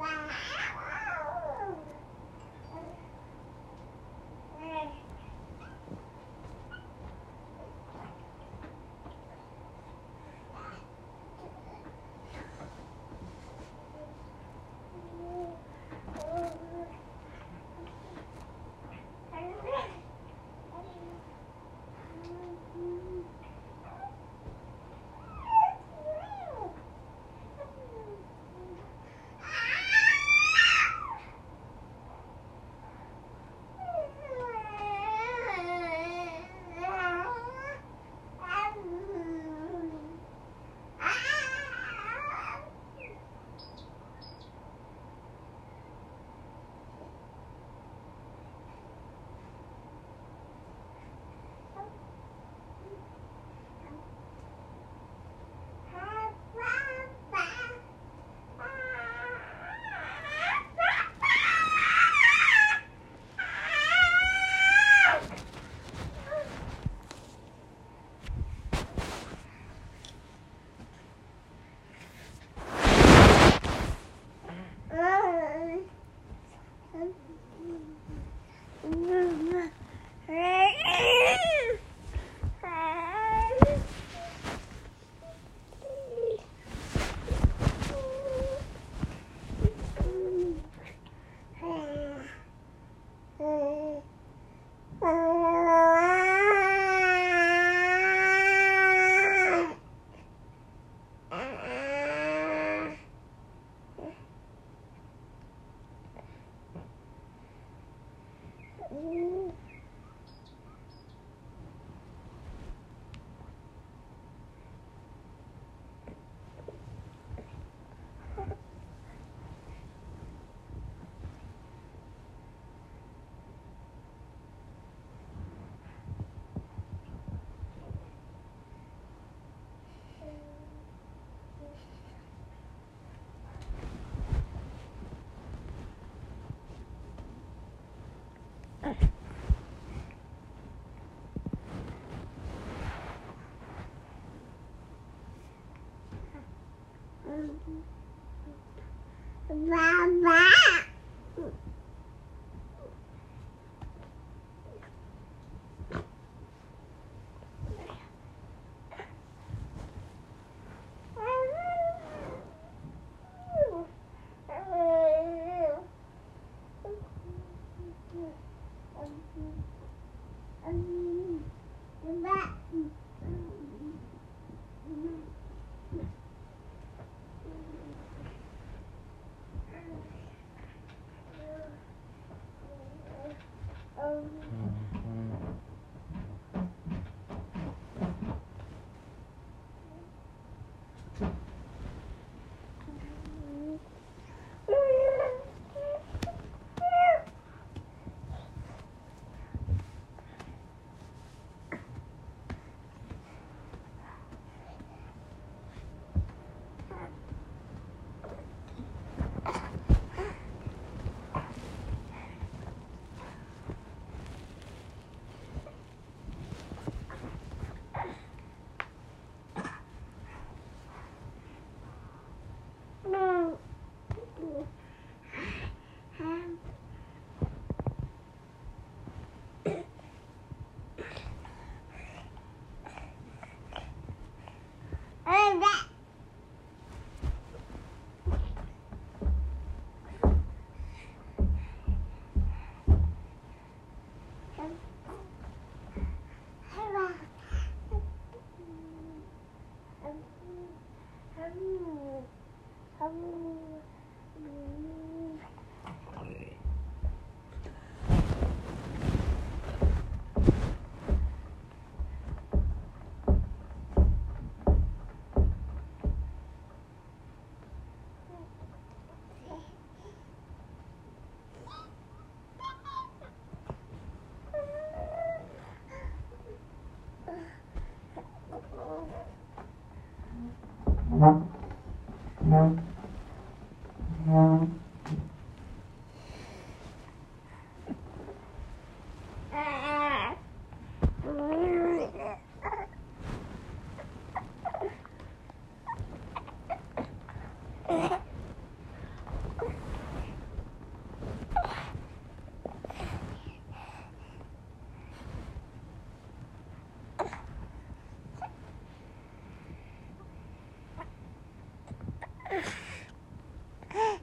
Wow. Ooh. 爸爸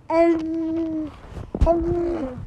Ehm ehm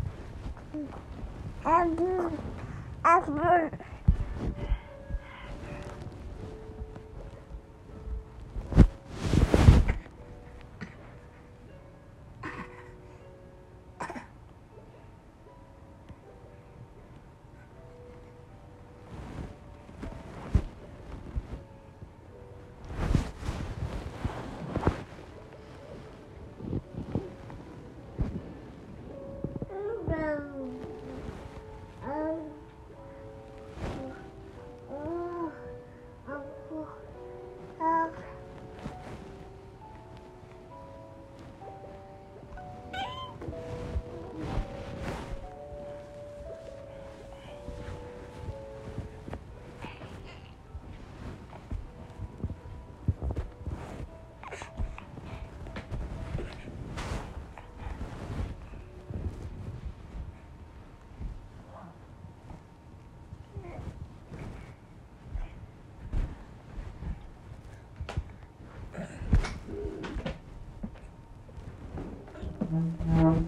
Mm-hmm.